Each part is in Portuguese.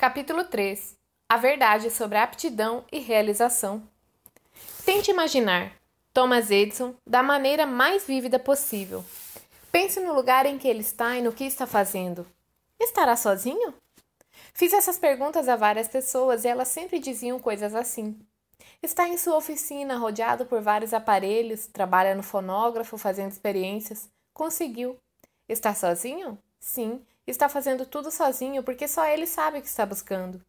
Capítulo 3 A verdade sobre aptidão e realização. Tente imaginar Thomas Edison da maneira mais vívida possível. Pense no lugar em que ele está e no que está fazendo. Estará sozinho? Fiz essas perguntas a várias pessoas e elas sempre diziam coisas assim. Está em sua oficina, rodeado por vários aparelhos, trabalha no fonógrafo, fazendo experiências. Conseguiu. Está sozinho? Sim, está fazendo tudo sozinho porque só ele sabe o que está buscando.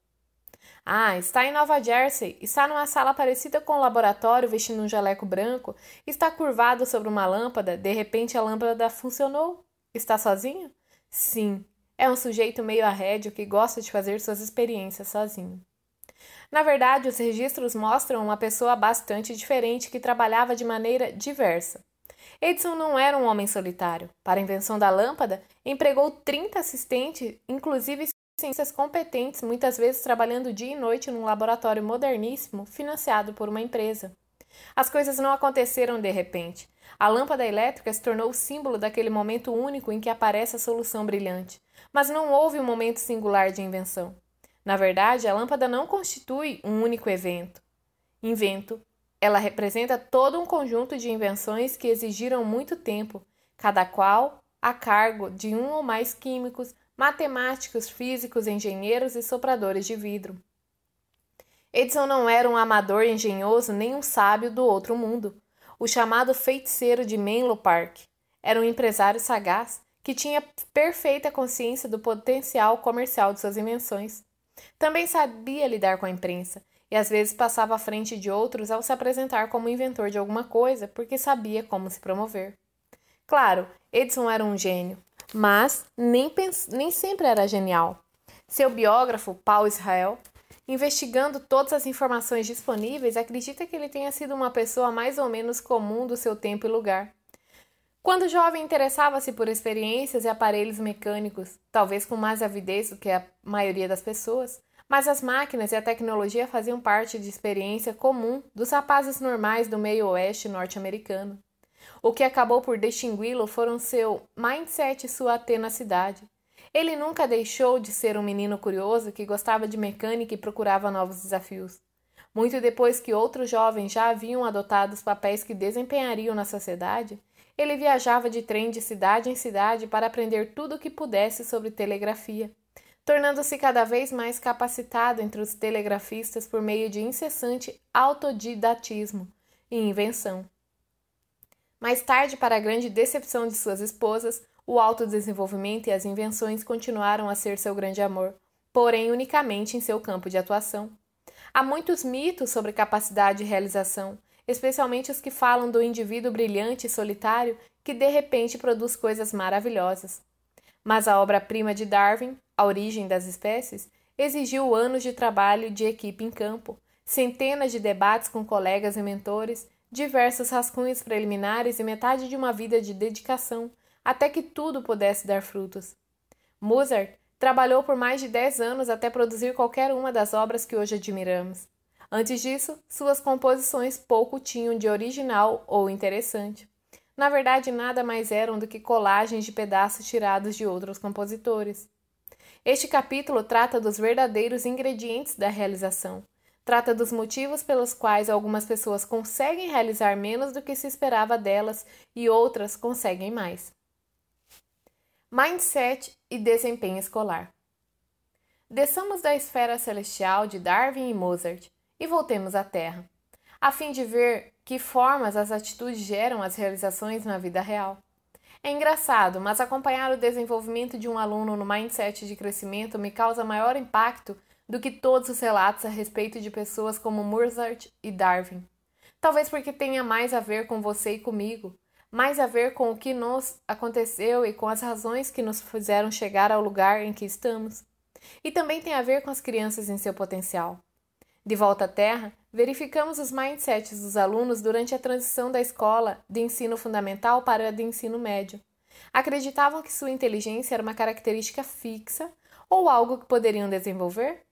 Ah, está em Nova Jersey, está numa sala parecida com um laboratório vestindo um jaleco branco, está curvado sobre uma lâmpada, de repente a lâmpada funcionou. Está sozinho? Sim, é um sujeito meio arrédio que gosta de fazer suas experiências sozinho. Na verdade, os registros mostram uma pessoa bastante diferente que trabalhava de maneira diversa. Edison não era um homem solitário. Para a invenção da lâmpada, empregou 30 assistentes, inclusive ciências competentes, muitas vezes trabalhando dia e noite num laboratório moderníssimo financiado por uma empresa. As coisas não aconteceram de repente. A lâmpada elétrica se tornou o símbolo daquele momento único em que aparece a solução brilhante. Mas não houve um momento singular de invenção. Na verdade, a lâmpada não constitui um único evento. Invento. Ela representa todo um conjunto de invenções que exigiram muito tempo, cada qual a cargo de um ou mais químicos, matemáticos, físicos, engenheiros e sopradores de vidro. Edison não era um amador engenhoso nem um sábio do outro mundo. O chamado feiticeiro de Menlo Park era um empresário sagaz que tinha perfeita consciência do potencial comercial de suas invenções. Também sabia lidar com a imprensa e às vezes passava à frente de outros ao se apresentar como inventor de alguma coisa porque sabia como se promover. Claro, Edison era um gênio, mas nem, nem sempre era genial. Seu biógrafo, Paul Israel, investigando todas as informações disponíveis, acredita que ele tenha sido uma pessoa mais ou menos comum do seu tempo e lugar. Quando jovem, interessava-se por experiências e aparelhos mecânicos, talvez com mais avidez do que a maioria das pessoas, mas as máquinas e a tecnologia faziam parte de experiência comum dos rapazes normais do meio-oeste norte-americano. O que acabou por distingui-lo foram seu mindset e sua tenacidade. Ele nunca deixou de ser um menino curioso que gostava de mecânica e procurava novos desafios. Muito depois que outros jovens já haviam adotado os papéis que desempenhariam na sociedade, ele viajava de trem de cidade em cidade para aprender tudo o que pudesse sobre telegrafia, tornando-se cada vez mais capacitado entre os telegrafistas por meio de incessante autodidatismo e invenção. Mais tarde, para a grande decepção de suas esposas, o autodesenvolvimento e as invenções continuaram a ser seu grande amor, porém unicamente em seu campo de atuação. Há muitos mitos sobre capacidade e realização, especialmente os que falam do indivíduo brilhante e solitário que de repente produz coisas maravilhosas. Mas a obra-prima de Darwin, A Origem das Espécies, exigiu anos de trabalho de equipe em campo, centenas de debates com colegas e mentores, diversos rascunhos preliminares e metade de uma vida de dedicação, até que tudo pudesse dar frutos. Mozart trabalhou por mais de dez anos até produzir qualquer uma das obras que hoje admiramos. Antes disso, suas composições pouco tinham de original ou interessante. Na verdade, nada mais eram do que colagens de pedaços tirados de outros compositores. Este capítulo trata dos verdadeiros ingredientes da realização. Trata dos motivos pelos quais algumas pessoas conseguem realizar menos do que se esperava delas e outras conseguem mais. Mindset e desempenho escolar. Desçamos da esfera celestial de Darwin e Mozart e voltemos à Terra, a fim de ver que formas as atitudes geram as realizações na vida real. É engraçado, mas acompanhar o desenvolvimento de um aluno no mindset de crescimento me causa maior impacto do que todos os relatos a respeito de pessoas como Mozart e Darwin. Talvez porque tenha mais a ver com você e comigo, mais a ver com o que nos aconteceu e com as razões que nos fizeram chegar ao lugar em que estamos. E também tem a ver com as crianças em seu potencial. De volta à Terra, verificamos os mindsets dos alunos durante a transição da escola de ensino fundamental para a de ensino médio. Acreditavam que sua inteligência era uma característica fixa ou algo que poderiam desenvolver?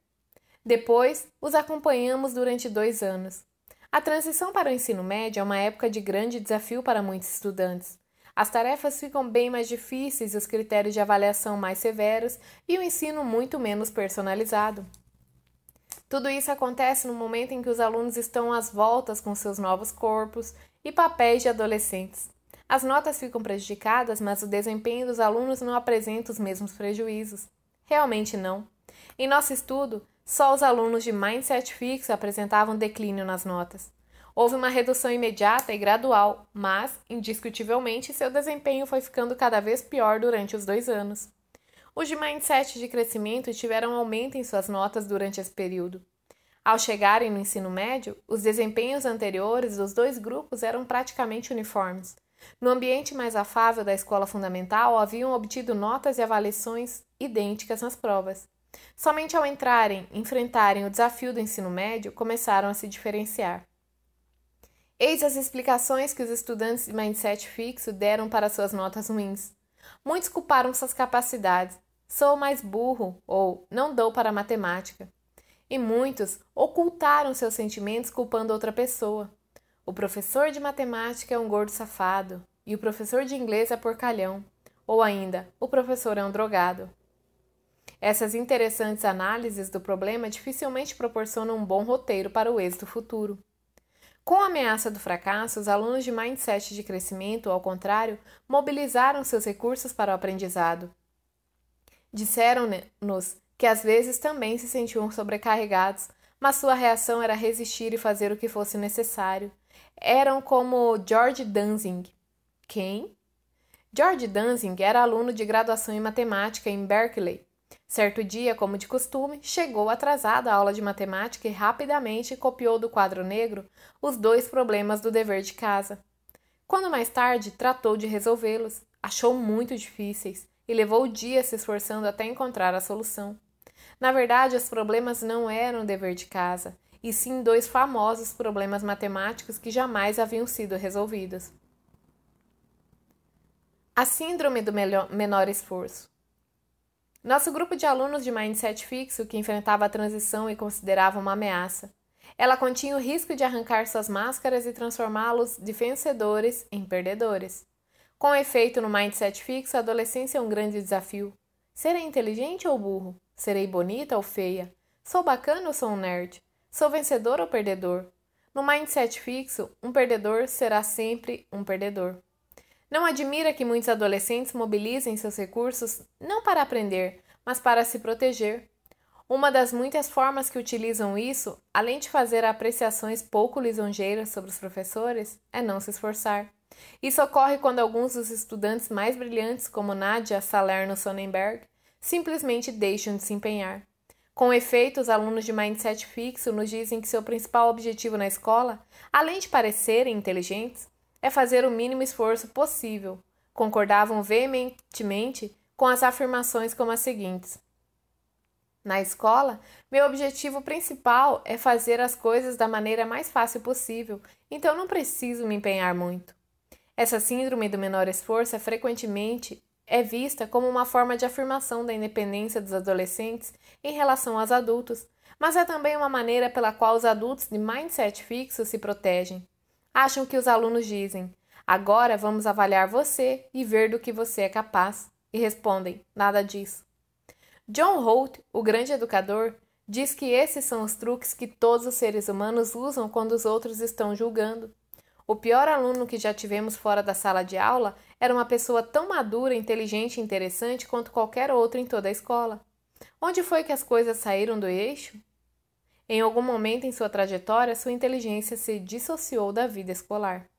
Depois, os acompanhamos durante dois anos. A transição para o ensino médio é uma época de grande desafio para muitos estudantes. As tarefas ficam bem mais difíceis, os critérios de avaliação mais severos e o ensino muito menos personalizado. Tudo isso acontece no momento em que os alunos estão às voltas com seus novos corpos e papéis de adolescentes. As notas ficam prejudicadas, mas o desempenho dos alunos não apresenta os mesmos prejuízos. Realmente não. Em nosso estudo, só os alunos de mindset fixo apresentavam declínio nas notas. Houve uma redução imediata e gradual, mas, indiscutivelmente, seu desempenho foi ficando cada vez pior durante os dois anos. Os de mindset de crescimento tiveram aumento em suas notas durante esse período. Ao chegarem no ensino médio, os desempenhos anteriores dos dois grupos eram praticamente uniformes. No ambiente mais afável da escola fundamental, haviam obtido notas e avaliações idênticas nas provas. Somente ao entrarem, enfrentarem o desafio do ensino médio, começaram a se diferenciar. Eis as explicações que os estudantes de mindset fixo deram para suas notas ruins. Muitos culparam suas capacidades. Sou mais burro ou não dou para matemática. E muitos ocultaram seus sentimentos culpando outra pessoa. O professor de matemática é um gordo safado e o professor de inglês é porcalhão. Ou ainda, o professor é um drogado. Essas interessantes análises do problema dificilmente proporcionam um bom roteiro para o êxito futuro. Com a ameaça do fracasso, os alunos de mindset de crescimento, ao contrário, mobilizaram seus recursos para o aprendizado. Disseram-nos que às vezes também se sentiam sobrecarregados, mas sua reação era resistir e fazer o que fosse necessário, eram como George Danzig. Quem? George Danzig era aluno de graduação em matemática em Berkeley. Certo dia, como de costume, chegou atrasado à aula de matemática e rapidamente copiou do quadro negro os dois problemas do dever de casa. Quando mais tarde tratou de resolvê-los, achou muito difíceis e levou dias se esforçando até encontrar a solução. Na verdade, os problemas não eram dever de casa, e sim dois famosos problemas matemáticos que jamais haviam sido resolvidos. A Síndrome do Menor Esforço. Nosso grupo de alunos de mindset fixo que enfrentava a transição e considerava uma ameaça. Ela continha o risco de arrancar suas máscaras e transformá-los de vencedores em perdedores. Com efeito, no mindset fixo, a adolescência é um grande desafio. Serei inteligente ou burro? Serei bonita ou feia? Sou bacana ou sou um nerd? Sou vencedor ou perdedor? No mindset fixo, um perdedor será sempre um perdedor. Não admira que muitos adolescentes mobilizem seus recursos não para aprender, mas para se proteger. Uma das muitas formas que utilizam isso, além de fazer apreciações pouco lisonjeiras sobre os professores, é não se esforçar. Isso ocorre quando alguns dos estudantes mais brilhantes, como Nadia Salerno Sonnenberg, simplesmente deixam de se empenhar. Com efeito, os alunos de mindset fixo nos dizem que seu principal objetivo na escola, além de parecerem inteligentes, é fazer o mínimo esforço possível. Concordavam veementemente com as afirmações como as seguintes: Na escola, meu objetivo principal é fazer as coisas da maneira mais fácil possível, então não preciso me empenhar muito. Essa síndrome do menor esforço é frequentemente é vista como uma forma de afirmação da independência dos adolescentes em relação aos adultos, mas é também uma maneira pela qual os adultos de mindset fixo se protegem. Acham que os alunos dizem: agora vamos avaliar você e ver do que você é capaz, e respondem: nada disso. John Holt, o grande educador, diz que esses são os truques que todos os seres humanos usam quando os outros estão julgando. O pior aluno que já tivemos fora da sala de aula era uma pessoa tão madura, inteligente e interessante quanto qualquer outro em toda a escola. Onde foi que as coisas saíram do eixo? Em algum momento em sua trajetória, sua inteligência se dissociou da vida escolar.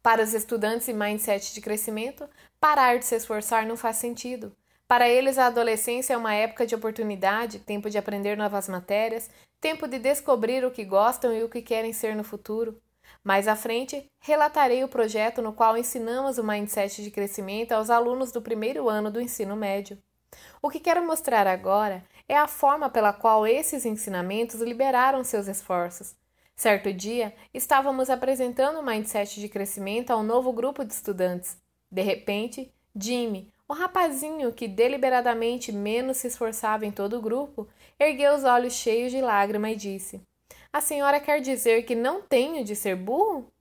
Para os estudantes em mindset de crescimento, parar de se esforçar não faz sentido. Para eles, a adolescência é uma época de oportunidade, tempo de aprender novas matérias, tempo de descobrir o que gostam e o que querem ser no futuro. Mais à frente, relatarei o projeto no qual ensinamos o mindset de crescimento aos alunos do primeiro ano do ensino médio. O que quero mostrar agora é a forma pela qual esses ensinamentos liberaram seus esforços. Certo dia, estávamos apresentando o mindset de crescimento a um novo grupo de estudantes. De repente, Jimmy, o rapazinho que deliberadamente menos se esforçava em todo o grupo, ergueu os olhos cheios de lágrima e disse: a senhora quer dizer que não tenho de ser burro?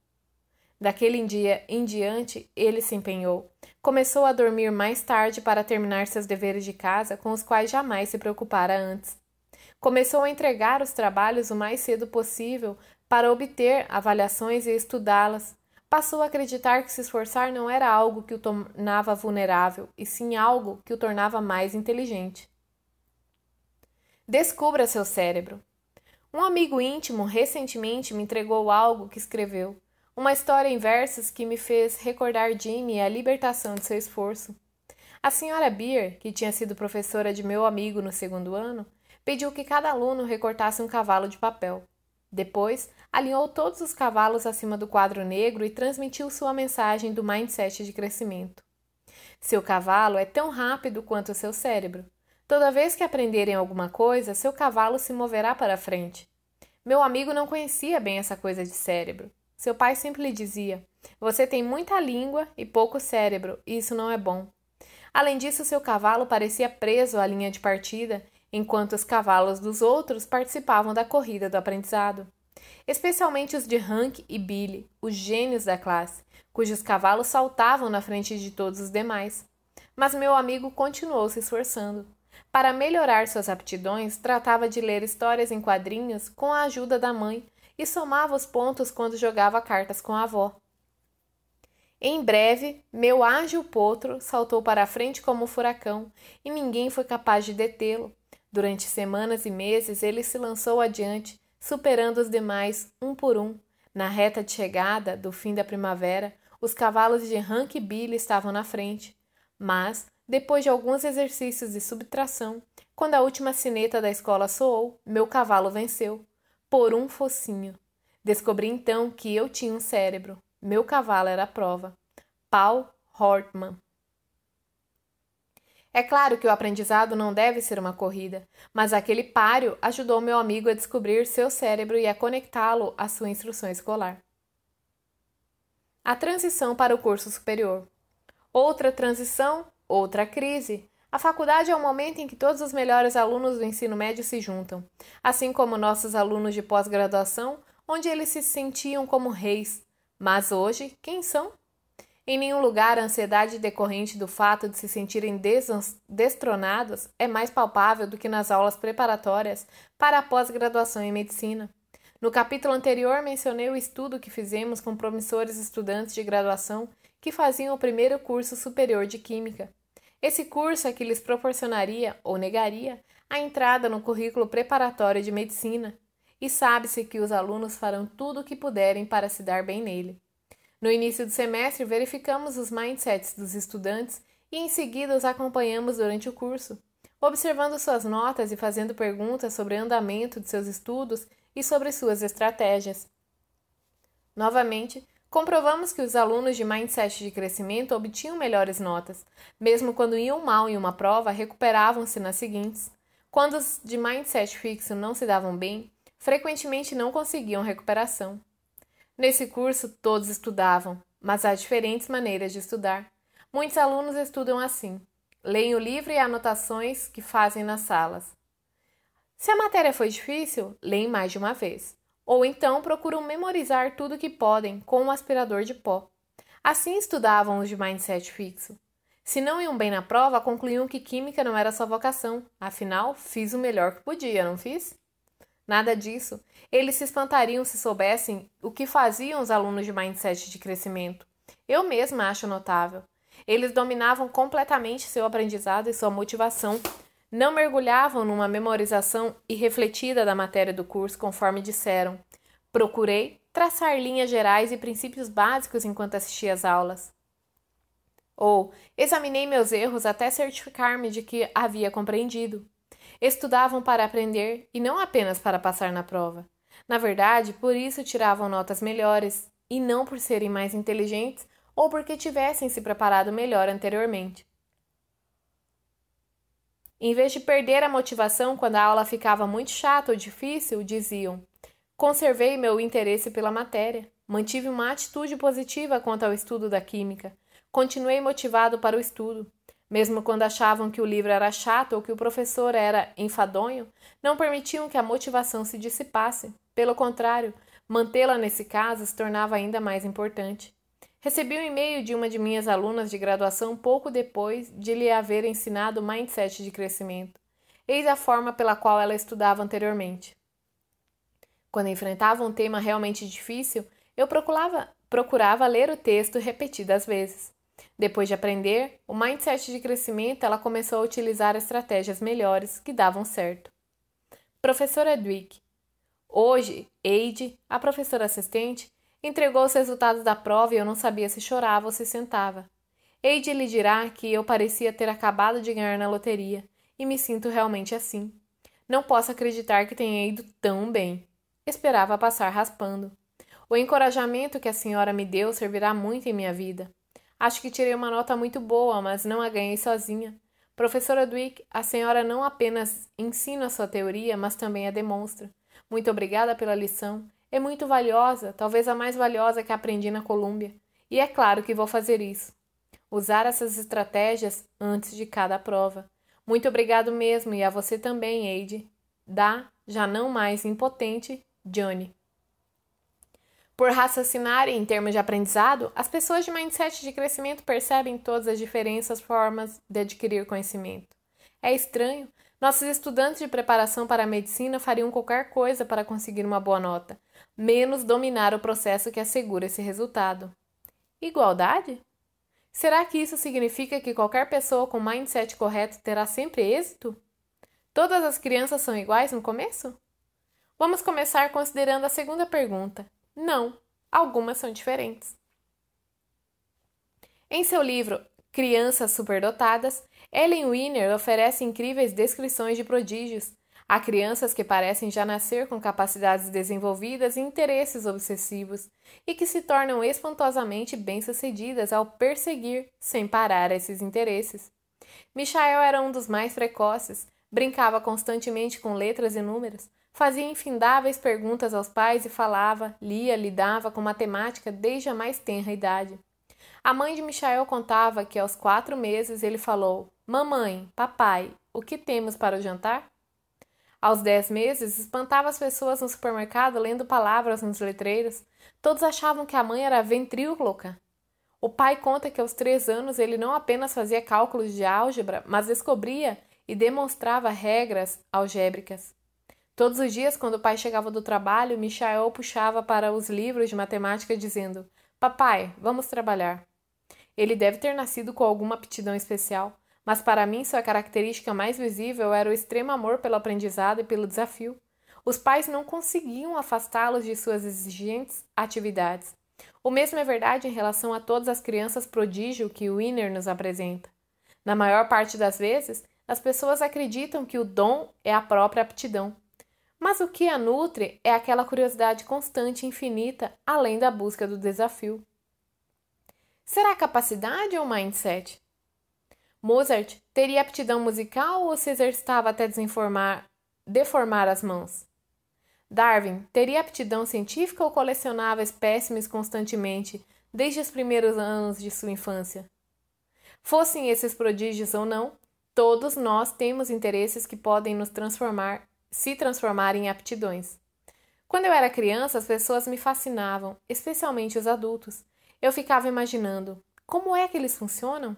Daquele dia em diante, ele se empenhou. Começou a dormir mais tarde para terminar seus deveres de casa, com os quais jamais se preocupara antes. Começou a entregar os trabalhos o mais cedo possível para obter avaliações e estudá-las. Passou a acreditar que se esforçar não era algo que o tornava vulnerável, e sim algo que o tornava mais inteligente. Descubra seu cérebro. Um amigo íntimo recentemente me entregou algo que escreveu, uma história em versos que me fez recordar Jimmy e a libertação de seu esforço. A senhora Beer, que tinha sido professora de meu amigo no segundo ano, pediu que cada aluno recortasse um cavalo de papel. Depois, alinhou todos os cavalos acima do quadro negro e transmitiu sua mensagem do mindset de crescimento. Seu cavalo é tão rápido quanto o seu cérebro. Toda vez que aprenderem alguma coisa, seu cavalo se moverá para frente. Meu amigo não conhecia bem essa coisa de cérebro. Seu pai sempre lhe dizia: Você tem muita língua e pouco cérebro, e isso não é bom. Além disso, seu cavalo parecia preso à linha de partida, enquanto os cavalos dos outros participavam da corrida do aprendizado. Especialmente os de Hank e Billy, os gênios da classe, cujos cavalos saltavam na frente de todos os demais. Mas meu amigo continuou se esforçando. Para melhorar suas aptidões, tratava de ler histórias em quadrinhos com a ajuda da mãe e somava os pontos quando jogava cartas com a avó. Em breve, meu ágil potro saltou para a frente como um furacão e ninguém foi capaz de detê-lo. Durante semanas e meses, ele se lançou adiante, superando os demais um por um. Na reta de chegada do fim da primavera, os cavalos de Hank e Billy estavam na frente. Mas, depois de alguns exercícios de subtração, quando a última sineta da escola soou, meu cavalo venceu, por um focinho. Descobri então que eu tinha um cérebro. Meu cavalo era a prova. Paul Hortman. É claro que o aprendizado não deve ser uma corrida, mas aquele páreo ajudou meu amigo a descobrir seu cérebro e a conectá-lo à sua instrução escolar. A transição para o curso superior. Outra transição Outra crise. A faculdade é o momento em que todos os melhores alunos do ensino médio se juntam, assim como nossos alunos de pós-graduação, onde eles se sentiam como reis. Mas hoje, quem são? Em nenhum lugar a ansiedade decorrente do fato de se sentirem destronados é mais palpável do que nas aulas preparatórias para a pós-graduação em medicina. No capítulo anterior mencionei o estudo que fizemos com promissores estudantes de graduação que faziam o primeiro curso superior de Química. Esse curso é que lhes proporcionaria ou negaria a entrada no currículo preparatório de medicina, e sabe-se que os alunos farão tudo o que puderem para se dar bem nele. No início do semestre, verificamos os mindsets dos estudantes e em seguida os acompanhamos durante o curso, observando suas notas e fazendo perguntas sobre o andamento de seus estudos e sobre suas estratégias. Novamente, Comprovamos que os alunos de mindset de crescimento obtinham melhores notas, mesmo quando iam mal em uma prova, recuperavam-se nas seguintes. Quando os de mindset fixo não se davam bem, frequentemente não conseguiam recuperação. Nesse curso, todos estudavam, mas há diferentes maneiras de estudar. Muitos alunos estudam assim: leem o livro e anotações que fazem nas salas. Se a matéria foi difícil, leem mais de uma vez ou então procuram memorizar tudo que podem com um aspirador de pó. Assim estudavam os de mindset fixo. Se não iam bem na prova, concluíam que química não era sua vocação. Afinal, fiz o melhor que podia, não fiz? Nada disso. Eles se espantariam se soubessem o que faziam os alunos de mindset de crescimento. Eu mesma acho notável. Eles dominavam completamente seu aprendizado e sua motivação não mergulhavam numa memorização irrefletida da matéria do curso, conforme disseram. Procurei traçar linhas gerais e princípios básicos enquanto assistia às aulas. Ou examinei meus erros até certificar-me de que havia compreendido. Estudavam para aprender e não apenas para passar na prova. Na verdade, por isso tiravam notas melhores, e não por serem mais inteligentes ou porque tivessem se preparado melhor anteriormente. Em vez de perder a motivação quando a aula ficava muito chata ou difícil, diziam: Conservei meu interesse pela matéria, mantive uma atitude positiva quanto ao estudo da química, continuei motivado para o estudo. Mesmo quando achavam que o livro era chato ou que o professor era enfadonho, não permitiam que a motivação se dissipasse. Pelo contrário, Mantê-la nesse caso se tornava ainda mais importante. Recebi um e-mail de uma de minhas alunas de graduação pouco depois de lhe haver ensinado o mindset de crescimento. Eis a forma pela qual ela estudava anteriormente. Quando enfrentava um tema realmente difícil, eu procurava, procurava ler o texto repetidas vezes. Depois de aprender o mindset de crescimento, ela começou a utilizar estratégias melhores que davam certo. Professora Dwick. Hoje, Eide, a professora assistente, entregou os resultados da prova e eu não sabia se chorava ou se sentava. Eide lhe dirá que eu parecia ter acabado de ganhar na loteria e me sinto realmente assim. Não posso acreditar que tenha ido tão bem. Esperava passar raspando. O encorajamento que a senhora me deu servirá muito em minha vida. Acho que tirei uma nota muito boa, mas não a ganhei sozinha. Professora Dwick, a senhora não apenas ensina a sua teoria, mas também a demonstra. Muito obrigada pela lição. É muito valiosa, talvez a mais valiosa que aprendi na Colômbia. E é claro que vou fazer isso. Usar essas estratégias antes de cada prova. Muito obrigado mesmo, e a você também, Eide. Da, já não mais impotente, Johnny. Por raciocinarem em termos de aprendizado, as pessoas de mindset de crescimento percebem todas as diferentes formas de adquirir conhecimento. É estranho, nossos estudantes de preparação para a medicina fariam qualquer coisa para conseguir uma boa nota, menos dominar o processo que assegura esse resultado. Igualdade? Será que isso significa que qualquer pessoa com mindset correto terá sempre êxito? Todas as crianças são iguais no começo? Vamos começar considerando a segunda pergunta. Não, algumas são diferentes. Em seu livro Crianças Superdotadas, Ellen Wiener oferece incríveis descrições de prodígios. Há crianças que parecem já nascer com capacidades desenvolvidas e interesses obsessivos, e que se tornam espantosamente bem-sucedidas ao perseguir, sem parar, esses interesses. Michael era um dos mais precoces, brincava constantemente com letras e números, Fazia infindáveis perguntas aos pais e falava, lia, lidava com matemática desde a mais tenra idade. A mãe de Michael contava que aos quatro meses ele falou: Mamãe, papai, o que temos para o jantar? Aos dez meses, espantava as pessoas no supermercado lendo palavras nos letreiros. Todos achavam que a mãe era ventríloca. O pai conta que aos três anos ele não apenas fazia cálculos de álgebra, mas descobria e demonstrava regras algébricas. Todos os dias, quando o pai chegava do trabalho, Michael puxava para os livros de matemática dizendo: Papai, vamos trabalhar. Ele deve ter nascido com alguma aptidão especial, mas para mim sua característica mais visível era o extremo amor pelo aprendizado e pelo desafio. Os pais não conseguiam afastá-los de suas exigentes atividades. O mesmo é verdade em relação a todas as crianças prodígio que o Wiener nos apresenta. Na maior parte das vezes, as pessoas acreditam que o dom é a própria aptidão. Mas o que a nutre é aquela curiosidade constante e infinita, além da busca do desafio. Será capacidade ou mindset? Mozart teria aptidão musical ou se exercitava até deformar as mãos? Darwin teria aptidão científica ou colecionava espécimes constantemente desde os primeiros anos de sua infância? Fossem esses prodígios ou não, todos nós temos interesses que podem nos transformar se transformar em aptidões. Quando eu era criança, as pessoas me fascinavam, especialmente os adultos. Eu ficava imaginando como é que eles funcionam?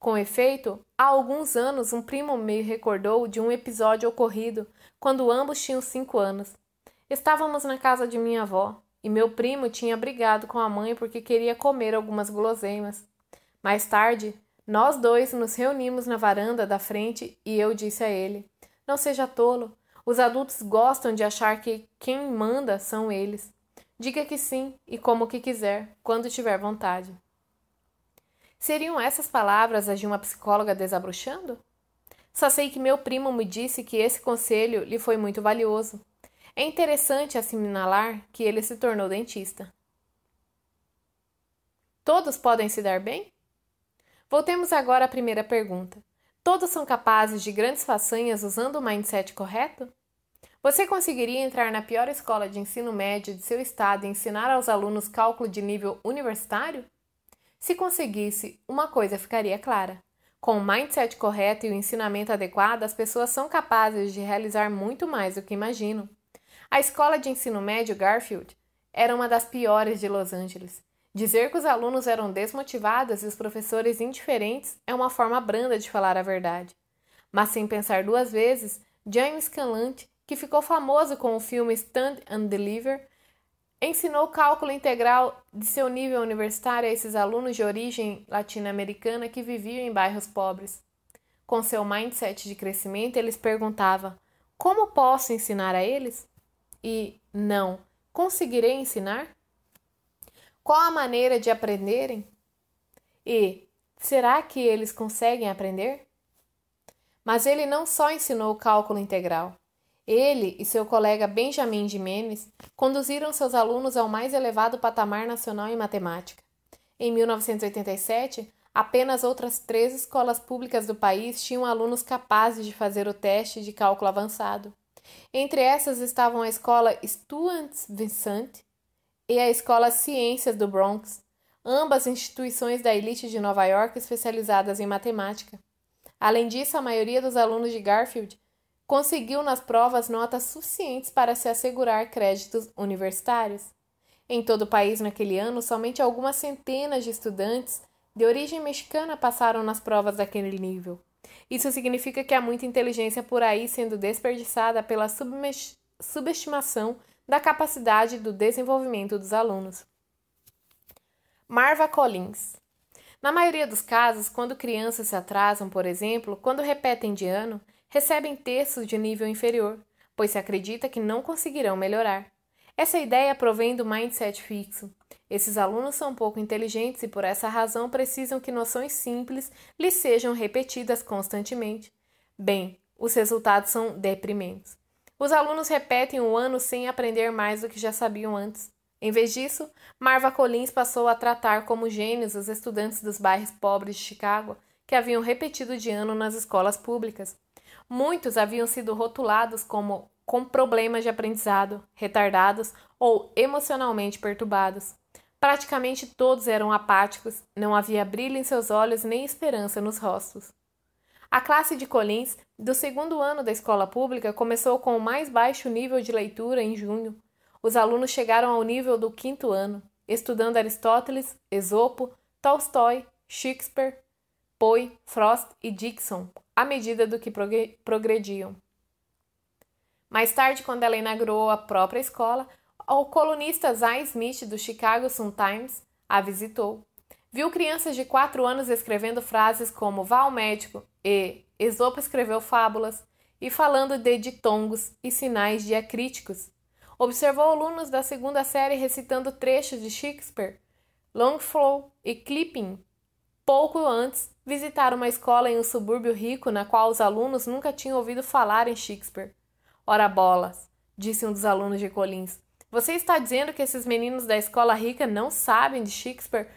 Com efeito, há alguns anos, um primo me recordou de um episódio ocorrido quando ambos tinham cinco anos. Estávamos na casa de minha avó e meu primo tinha brigado com a mãe porque queria comer algumas guloseimas. Mais tarde, nós dois nos reunimos na varanda da frente e eu disse a ele: Não seja tolo, os adultos gostam de achar que quem manda são eles. Diga que sim e como que quiser, quando tiver vontade. Seriam essas palavras as de uma psicóloga desabrochando? Só sei que meu primo me disse que esse conselho lhe foi muito valioso. É interessante assinalar que ele se tornou dentista. Todos podem se dar bem? Voltemos agora à primeira pergunta. Todos são capazes de grandes façanhas usando o mindset correto? Você conseguiria entrar na pior escola de ensino médio de seu estado e ensinar aos alunos cálculo de nível universitário? Se conseguisse, uma coisa ficaria clara. Com o mindset correto e o ensinamento adequado, as pessoas são capazes de realizar muito mais do que imaginam. A escola de ensino médio Garfield era uma das piores de Los Angeles. Dizer que os alunos eram desmotivados e os professores indiferentes é uma forma branda de falar a verdade. Mas sem pensar duas vezes, James Canlant, que ficou famoso com o filme Stand and Deliver, ensinou cálculo integral de seu nível universitário a esses alunos de origem latino-americana que viviam em bairros pobres. Com seu mindset de crescimento, eles perguntavam: Como posso ensinar a eles? E não, conseguirei ensinar? Qual a maneira de aprenderem? E será que eles conseguem aprender? Mas ele não só ensinou o cálculo integral. Ele e seu colega Benjamin Jimenez conduziram seus alunos ao mais elevado patamar nacional em matemática. Em 1987, apenas outras três escolas públicas do país tinham alunos capazes de fazer o teste de cálculo avançado. Entre essas estavam a escola Stuart Vincent e a Escola Ciências do Bronx, ambas instituições da elite de Nova York especializadas em matemática. Além disso, a maioria dos alunos de Garfield conseguiu nas provas notas suficientes para se assegurar créditos universitários. Em todo o país naquele ano, somente algumas centenas de estudantes de origem mexicana passaram nas provas daquele nível. Isso significa que há muita inteligência por aí sendo desperdiçada pela subestimação da capacidade do desenvolvimento dos alunos. Marva Collins. Na maioria dos casos, quando crianças se atrasam, por exemplo, quando repetem de ano, recebem textos de nível inferior, pois se acredita que não conseguirão melhorar. Essa ideia provém do mindset fixo. Esses alunos são pouco inteligentes e, por essa razão, precisam que noções simples lhes sejam repetidas constantemente. Bem, os resultados são deprimentes. Os alunos repetem o ano sem aprender mais do que já sabiam antes. Em vez disso, Marva Collins passou a tratar como gênios os estudantes dos bairros pobres de Chicago que haviam repetido de ano nas escolas públicas. Muitos haviam sido rotulados como com problemas de aprendizado, retardados ou emocionalmente perturbados. Praticamente todos eram apáticos, não havia brilho em seus olhos nem esperança nos rostos. A classe de Collins, do segundo ano da escola pública, começou com o mais baixo nível de leitura em junho. Os alunos chegaram ao nível do quinto ano, estudando Aristóteles, Esopo, Tolstói, Shakespeare, Poe, Frost e Dixon, à medida do que progrediam. Mais tarde, quando ela inaugurou a própria escola, o colunista Zay Smith do Chicago Sun-Times a visitou. Viu crianças de 4 anos escrevendo frases como vá ao médico e Esopo escreveu fábulas e falando de ditongos e sinais diacríticos. Observou alunos da segunda série recitando trechos de Shakespeare, Longfellow e Clipping. Pouco antes, visitaram uma escola em um subúrbio rico na qual os alunos nunca tinham ouvido falar em Shakespeare. Ora bolas, disse um dos alunos de Collins. Você está dizendo que esses meninos da escola rica não sabem de Shakespeare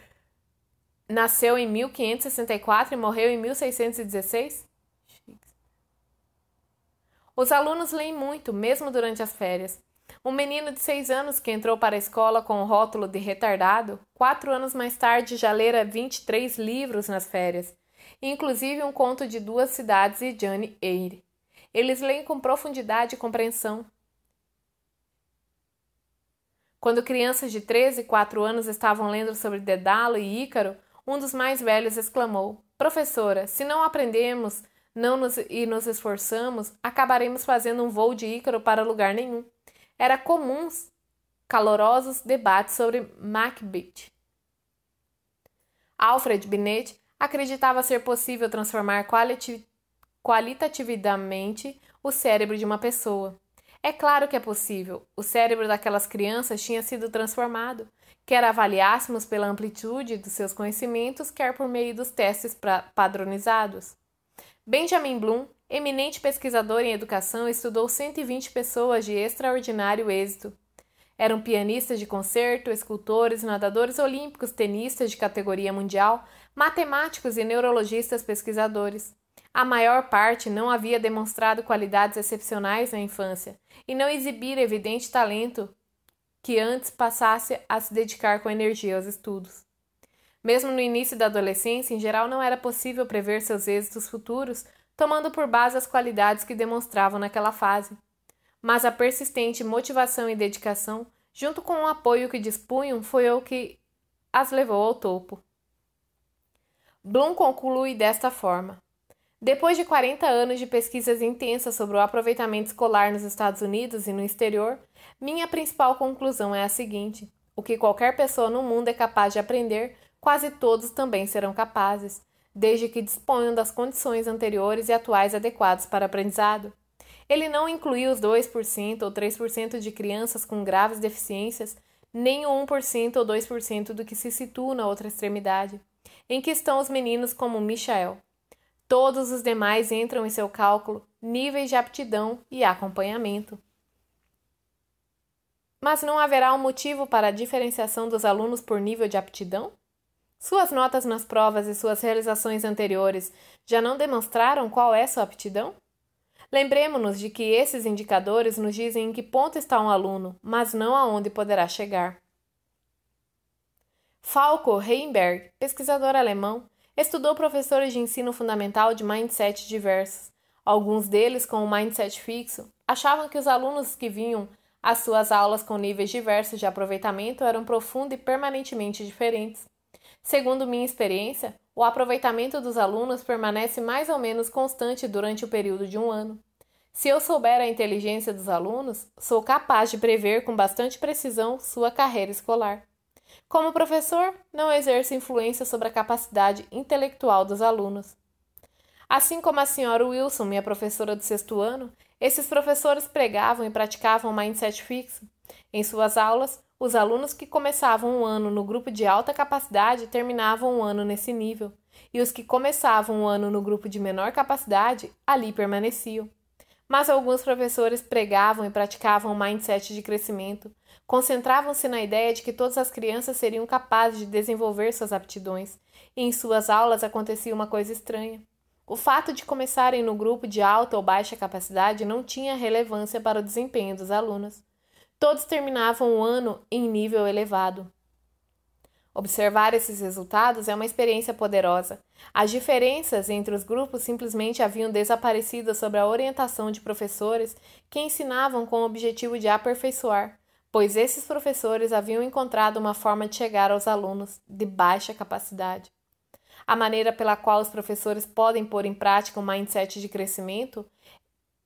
nasceu em 1564 e morreu em 1616? Os alunos leem muito, mesmo durante as férias. Um menino de seis anos que entrou para a escola com o rótulo de retardado, quatro anos mais tarde já lera 23 livros nas férias, inclusive um conto de duas cidades e Johnny Eyre. Eles leem com profundidade e compreensão. Quando crianças de 13 e 4 anos estavam lendo sobre Dedalo e Ícaro, um dos mais velhos exclamou: Professora, se não aprendemos não nos, e nos esforçamos, acabaremos fazendo um voo de Ícaro para lugar nenhum. Era comuns calorosos debates sobre Macbeth. Alfred Binet acreditava ser possível transformar qualitativamente o cérebro de uma pessoa. É claro que é possível. O cérebro daquelas crianças tinha sido transformado, quer avaliássemos pela amplitude dos seus conhecimentos, quer por meio dos testes padronizados. Benjamin Bloom, eminente pesquisador em educação, estudou 120 pessoas de extraordinário êxito. Eram pianistas de concerto, escultores, nadadores olímpicos, tenistas de categoria mundial, matemáticos e neurologistas pesquisadores. A maior parte não havia demonstrado qualidades excepcionais na infância e não exibira evidente talento que antes passasse a se dedicar com energia aos estudos. Mesmo no início da adolescência, em geral não era possível prever seus êxitos futuros, tomando por base as qualidades que demonstravam naquela fase. Mas a persistente motivação e dedicação junto com o apoio que dispunham, foi o que as levou ao topo. Bloom conclui desta forma: Depois de 40 anos de pesquisas intensas sobre o aproveitamento escolar nos Estados Unidos e no exterior, minha principal conclusão é a seguinte: o que qualquer pessoa no mundo é capaz de aprender, quase todos também serão capazes, desde que disponham das condições anteriores e atuais adequadas para aprendizado. Ele não incluiu os 2% ou 3% de crianças com graves deficiências, nem o 1% ou 2% do que se situa na outra extremidade, em que estão os meninos como Michael. Todos os demais entram em seu cálculo, níveis de aptidão e acompanhamento. Mas não haverá um motivo para a diferenciação dos alunos por nível de aptidão? Suas notas nas provas e suas realizações anteriores já não demonstraram qual é sua aptidão? Lembremos-nos de que esses indicadores nos dizem em que ponto está um aluno, mas não aonde poderá chegar. Falco Heimberg, pesquisador alemão, estudou professores de ensino fundamental de mindset diversos. Alguns deles, com o mindset fixo, achavam que os alunos que vinham às suas aulas com níveis diversos de aproveitamento eram profundo e permanentemente diferentes. Segundo minha experiência, o aproveitamento dos alunos permanece mais ou menos constante durante o período de um ano. Se eu souber a inteligência dos alunos, sou capaz de prever com bastante precisão sua carreira escolar. Como professor, não exerço influência sobre a capacidade intelectual dos alunos. Assim como a senhora Wilson, minha professora do sexto ano, esses professores pregavam e praticavam mindset fixo. Em suas aulas, os alunos que começavam um ano no grupo de alta capacidade terminavam um ano nesse nível, e os que começavam um ano no grupo de menor capacidade ali permaneciam. Mas alguns professores pregavam e praticavam o mindset de crescimento, concentravam-se na ideia de que todas as crianças seriam capazes de desenvolver suas aptidões, e em suas aulas acontecia uma coisa estranha. O fato de começarem no grupo de alta ou baixa capacidade não tinha relevância para o desempenho dos alunos. Todos terminavam o ano em nível elevado. Observar esses resultados é uma experiência poderosa. As diferenças entre os grupos simplesmente haviam desaparecido sob a orientação de professores que ensinavam com o objetivo de aperfeiçoar, pois esses professores haviam encontrado uma forma de chegar aos alunos de baixa capacidade. A maneira pela qual os professores podem pôr em prática um mindset de crescimento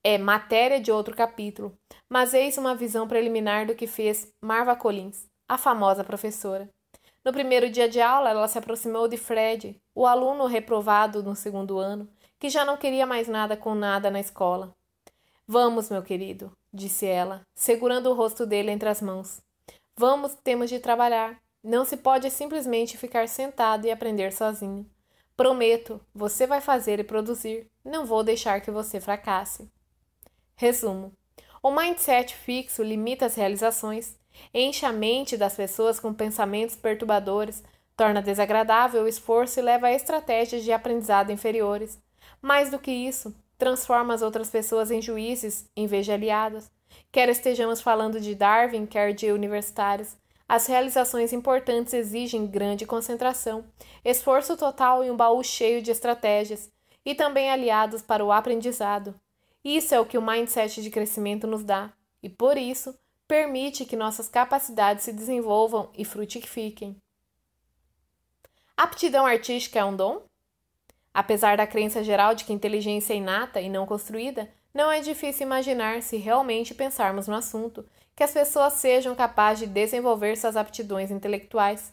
é matéria de outro capítulo, mas eis uma visão preliminar do que fez Marva Collins, a famosa professora. No primeiro dia de aula, ela se aproximou de Fred, o aluno reprovado no segundo ano, que já não queria mais nada com nada na escola. Vamos, meu querido, disse ela, segurando o rosto dele entre as mãos. Vamos, temos de trabalhar. Não se pode simplesmente ficar sentado e aprender sozinho. Prometo, você vai fazer e produzir. Não vou deixar que você fracasse. Resumo: o mindset fixo limita as realizações, enche a mente das pessoas com pensamentos perturbadores, torna desagradável o esforço e leva a estratégias de aprendizado inferiores. Mais do que isso, transforma as outras pessoas em juízes em vez de aliadas. Quer estejamos falando de Darwin, quer de universitários, as realizações importantes exigem grande concentração, esforço total e um baú cheio de estratégias, e também aliados para o aprendizado. Isso é o que o mindset de crescimento nos dá, e por isso permite que nossas capacidades se desenvolvam e frutifiquem. Aptidão artística é um dom? Apesar da crença geral de que inteligência é inata e não construída, não é difícil imaginar, se realmente pensarmos no assunto, que as pessoas sejam capazes de desenvolver suas aptidões intelectuais.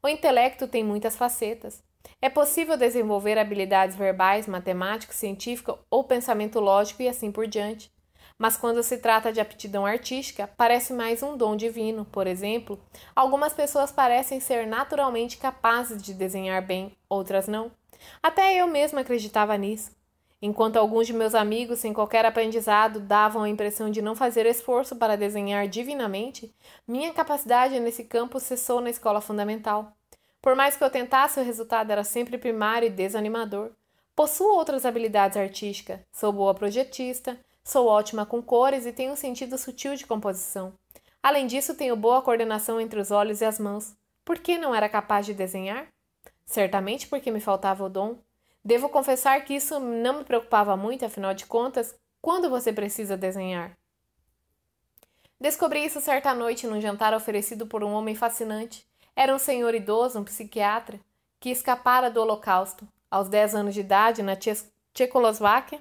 O intelecto tem muitas facetas. É possível desenvolver habilidades verbais, matemáticas, científicas ou pensamento lógico e assim por diante. Mas quando se trata de aptidão artística, parece mais um dom divino. Por exemplo, algumas pessoas parecem ser naturalmente capazes de desenhar bem, outras não. Até eu mesma acreditava nisso. Enquanto alguns de meus amigos, sem qualquer aprendizado, davam a impressão de não fazer esforço para desenhar divinamente, minha capacidade nesse campo cessou na escola fundamental. Por mais que eu tentasse, o resultado era sempre primário e desanimador. Possuo outras habilidades artísticas. Sou boa projetista, sou ótima com cores e tenho um sentido sutil de composição. Além disso, tenho boa coordenação entre os olhos e as mãos. Por que não era capaz de desenhar? Certamente porque me faltava o dom. Devo confessar que isso não me preocupava muito, afinal de contas, quando você precisa desenhar? Descobri isso certa noite num jantar oferecido por um homem fascinante. Era um senhor idoso, um psiquiatra, que escapara do Holocausto. Aos 10 anos de idade, na Tchecoslováquia,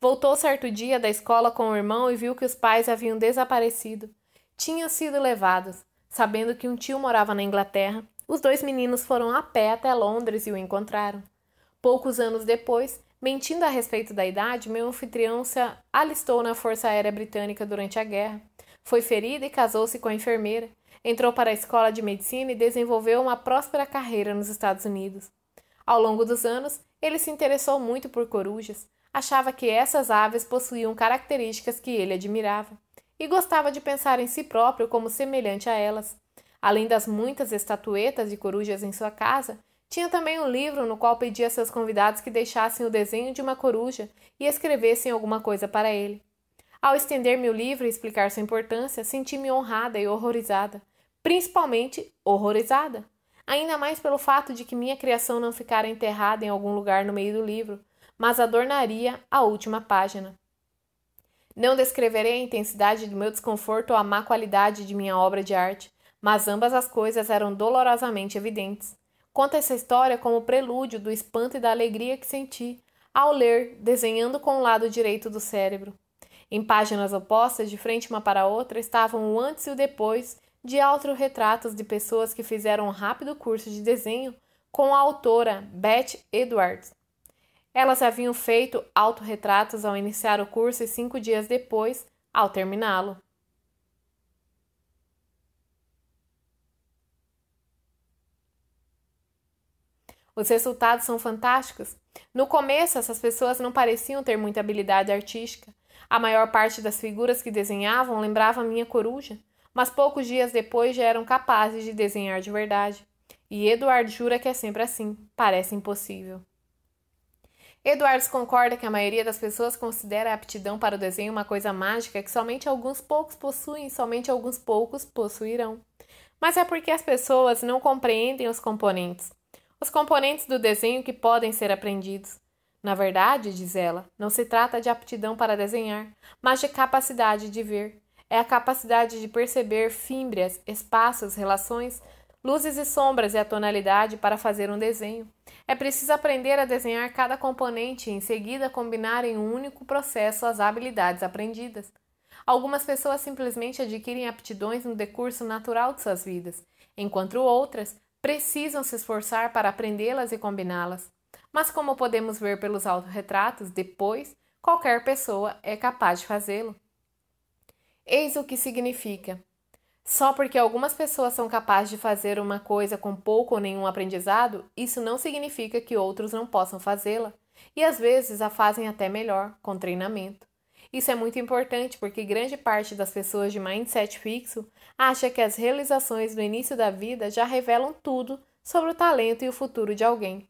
voltou certo dia da escola com o irmão e viu que os pais haviam desaparecido. Tinham sido levados. Sabendo que um tio morava na Inglaterra, os dois meninos foram a pé até Londres e o encontraram. Poucos anos depois, mentindo a respeito da idade, meu anfitrião se alistou na Força Aérea Britânica durante a guerra. Foi ferido e casou-se com a enfermeira. Entrou para a escola de medicina e desenvolveu uma próspera carreira nos Estados Unidos. Ao longo dos anos, ele se interessou muito por corujas. Achava que essas aves possuíam características que ele admirava e gostava de pensar em si próprio como semelhante a elas. Além das muitas estatuetas de corujas em sua casa, tinha também um livro no qual pedia a seus convidados que deixassem o desenho de uma coruja e escrevessem alguma coisa para ele. Ao estender-me o livro e explicar sua importância, senti-me honrada e horrorizada, principalmente horrorizada, ainda mais pelo fato de que minha criação não ficara enterrada em algum lugar no meio do livro, mas adornaria a última página. Não descreverei a intensidade do meu desconforto ou a má qualidade de minha obra de arte, mas ambas as coisas eram dolorosamente evidentes. Conto essa história como prelúdio do espanto e da alegria que senti ao ler, desenhando com o lado direito do cérebro. Em páginas opostas, de frente uma para a outra, estavam o antes e o depois de autorretratos de pessoas que fizeram um rápido curso de desenho com a autora Beth Edwards. Elas haviam feito autorretratos ao iniciar o curso e cinco dias depois, ao terminá-lo. Os resultados são fantásticos. No começo, essas pessoas não pareciam ter muita habilidade artística. A maior parte das figuras que desenhavam lembrava minha coruja, mas poucos dias depois já eram capazes de desenhar de verdade. E Eduardo jura que é sempre assim. Parece impossível. Edwards concorda que a maioria das pessoas considera a aptidão para o desenho uma coisa mágica que somente alguns poucos possuem e somente alguns poucos possuirão. Mas é porque as pessoas não compreendem os componentes. Os componentes do desenho que podem ser aprendidos. Na verdade, diz ela, não se trata de aptidão para desenhar, mas de capacidade de ver. É a capacidade de perceber fímbrias, espaços, relações, luzes e sombras e a tonalidade para fazer um desenho. É preciso aprender a desenhar cada componente e em seguida combinar em um único processo as habilidades aprendidas. Algumas pessoas simplesmente adquirem aptidões no decurso natural de suas vidas, enquanto outras precisam se esforçar para aprendê-las e combiná-las. Mas como podemos ver pelos autorretratos, depois qualquer pessoa é capaz de fazê-lo. Eis o que significa só porque algumas pessoas são capazes de fazer uma coisa com pouco ou nenhum aprendizado, isso não significa que outros não possam fazê-la, e às vezes a fazem até melhor, com treinamento. Isso é muito importante porque grande parte das pessoas de mindset fixo acha que as realizações do início da vida já revelam tudo sobre o talento e o futuro de alguém.